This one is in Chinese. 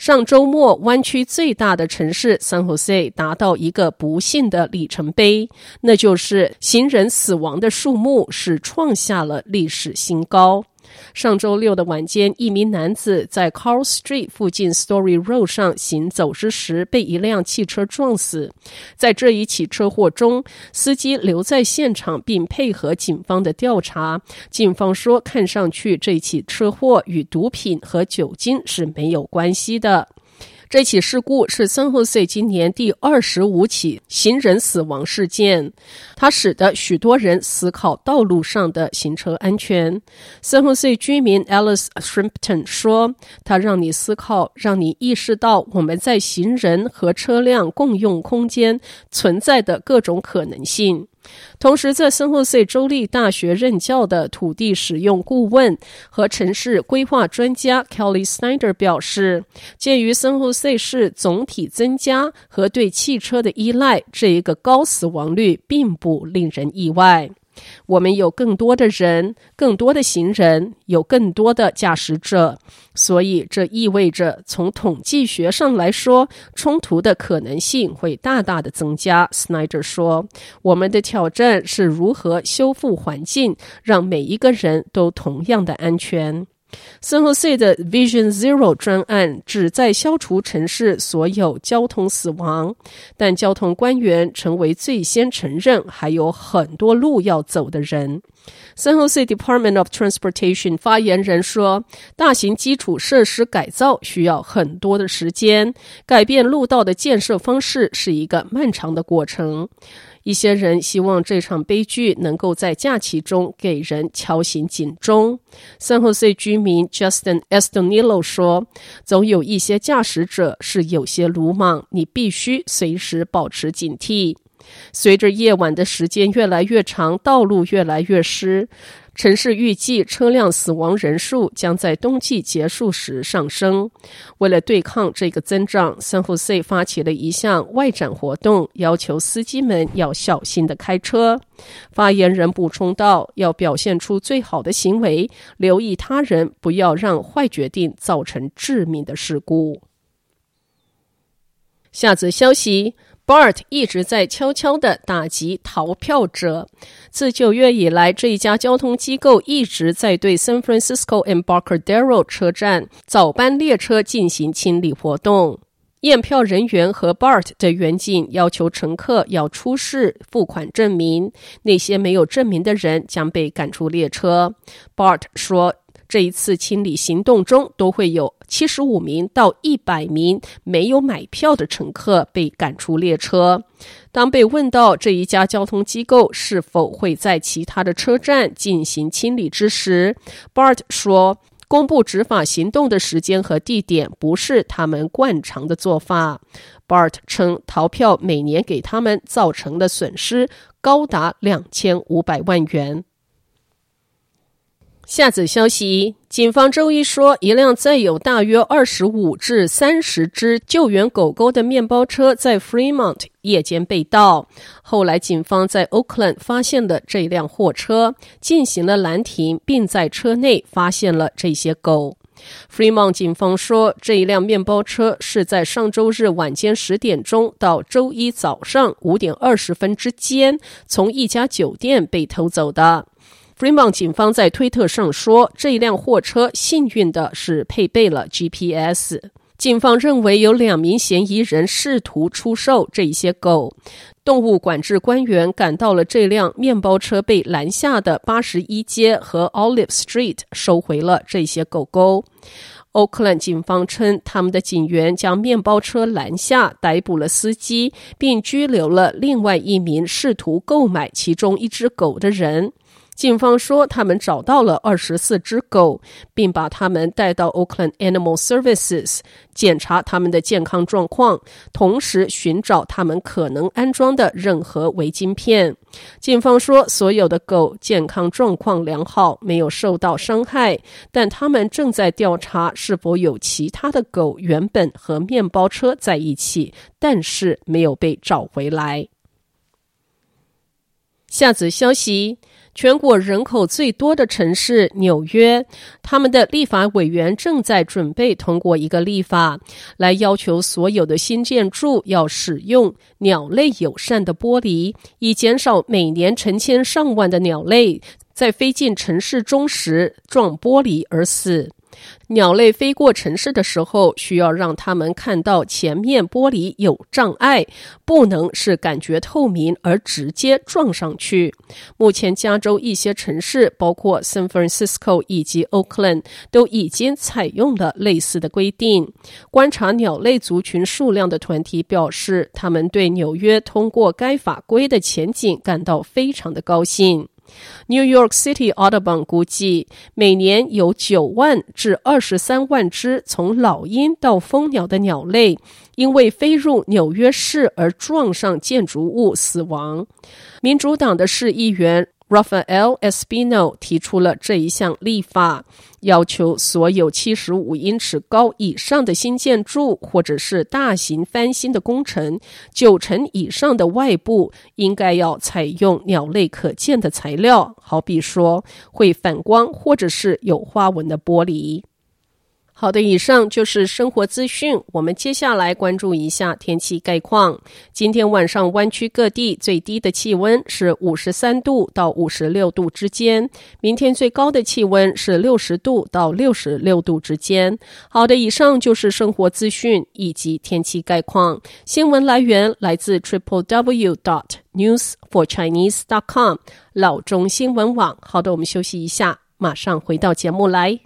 上周末，湾区最大的城市 San Jose 达到一个不幸的里程碑，那就是行人死亡的数目是创下了历史新高。上周六的晚间，一名男子在 Carl Street 附近 Story Road 上行走之时，被一辆汽车撞死。在这一起车祸中，司机留在现场并配合警方的调查。警方说，看上去这起车祸与毒品和酒精是没有关系的。这起事故是 San Jose 今年第二十五起行人死亡事件，它使得许多人思考道路上的行车安全。San Jose 居民 Alice Shrimpton 说：“它让你思考，让你意识到我们在行人和车辆共用空间存在的各种可能性。”同时，在圣荷西州立大学任教的土地使用顾问和城市规划专家 Kelly Snyder 表示，鉴于圣荷西市总体增加和对汽车的依赖，这一个高死亡率并不令人意外。我们有更多的人，更多的行人，有更多的驾驶者，所以这意味着从统计学上来说，冲突的可能性会大大的增加。Snyder 说：“我们的挑战是如何修复环境，让每一个人都同样的安全。” San Jose 的 Vision Zero 专案旨在消除城市所有交通死亡，但交通官员成为最先承认还有很多路要走的人。San Jose Department of Transportation 发言人说：“大型基础设施改造需要很多的时间，改变路道的建设方式是一个漫长的过程。”一些人希望这场悲剧能够在假期中给人敲醒警钟。San Jose 居民 Justin Estonillo 说：“总有一些驾驶者是有些鲁莽，你必须随时保持警惕。”随着夜晚的时间越来越长，道路越来越湿。城市预计车辆死亡人数将在冬季结束时上升。为了对抗这个增长，San Jose 发起了一项外展活动，要求司机们要小心地开车。发言人补充道：“要表现出最好的行为，留意他人，不要让坏决定造成致命的事故。”下则消息。BART 一直在悄悄地打击逃票者。自九月以来，这一家交通机构一直在对 San Francisco Embarcadero 车站早班列车进行清理活动。验票人员和 BART 的员警要求乘客要出示付款证明，那些没有证明的人将被赶出列车。BART 说。这一次清理行动中，都会有七十五名到一百名没有买票的乘客被赶出列车。当被问到这一家交通机构是否会在其他的车站进行清理之时，Bart 说：“公布执法行动的时间和地点不是他们惯常的做法。”Bart 称，逃票每年给他们造成的损失高达两千五百万元。下则消息，警方周一说，一辆载有大约二十五至三十只救援狗狗的面包车在 Fremont 夜间被盗。后来，警方在 Oakland 发现了这辆货车，进行了拦停，并在车内发现了这些狗。Fremont 警方说，这一辆面包车是在上周日晚间十点钟到周一早上五点二十分之间，从一家酒店被偷走的。Fremont 警方在推特上说，这一辆货车幸运的是配备了 GPS。警方认为有两名嫌疑人试图出售这些狗。动物管制官员赶到了这辆面包车被拦下的八十一街和 Olive Street，收回了这些狗狗。Oakland 警方称，他们的警员将面包车拦下，逮捕了司机，并拘留了另外一名试图购买其中一只狗的人。警方说，他们找到了二十四只狗，并把它们带到 Oakland Animal Services 检查它们的健康状况，同时寻找他们可能安装的任何违晶片。警方说，所有的狗健康状况良好，没有受到伤害，但他们正在调查是否有其他的狗原本和面包车在一起，但是没有被找回来。下则消息。全国人口最多的城市纽约，他们的立法委员正在准备通过一个立法，来要求所有的新建筑要使用鸟类友善的玻璃，以减少每年成千上万的鸟类在飞进城市中时撞玻璃而死。鸟类飞过城市的时候，需要让他们看到前面玻璃有障碍，不能是感觉透明而直接撞上去。目前，加州一些城市，包括 San Francisco 以及 Oakland，都已经采用了类似的规定。观察鸟类族群数量的团体表示，他们对纽约通过该法规的前景感到非常的高兴。New York City Audubon 估计，每年有九万至二十三万只从老鹰到蜂鸟的鸟类，因为飞入纽约市而撞上建筑物死亡。民主党的市议员。Rafael Espino 提出了这一项立法，要求所有七十五英尺高以上的新建筑或者是大型翻新的工程，九成以上的外部应该要采用鸟类可见的材料，好比说会反光或者是有花纹的玻璃。好的，以上就是生活资讯。我们接下来关注一下天气概况。今天晚上湾区各地最低的气温是五十三度到五十六度之间，明天最高的气温是六十度到六十六度之间。好的，以上就是生活资讯以及天气概况。新闻来源来自 triple w dot news for chinese dot com 老中新闻网。好的，我们休息一下，马上回到节目来。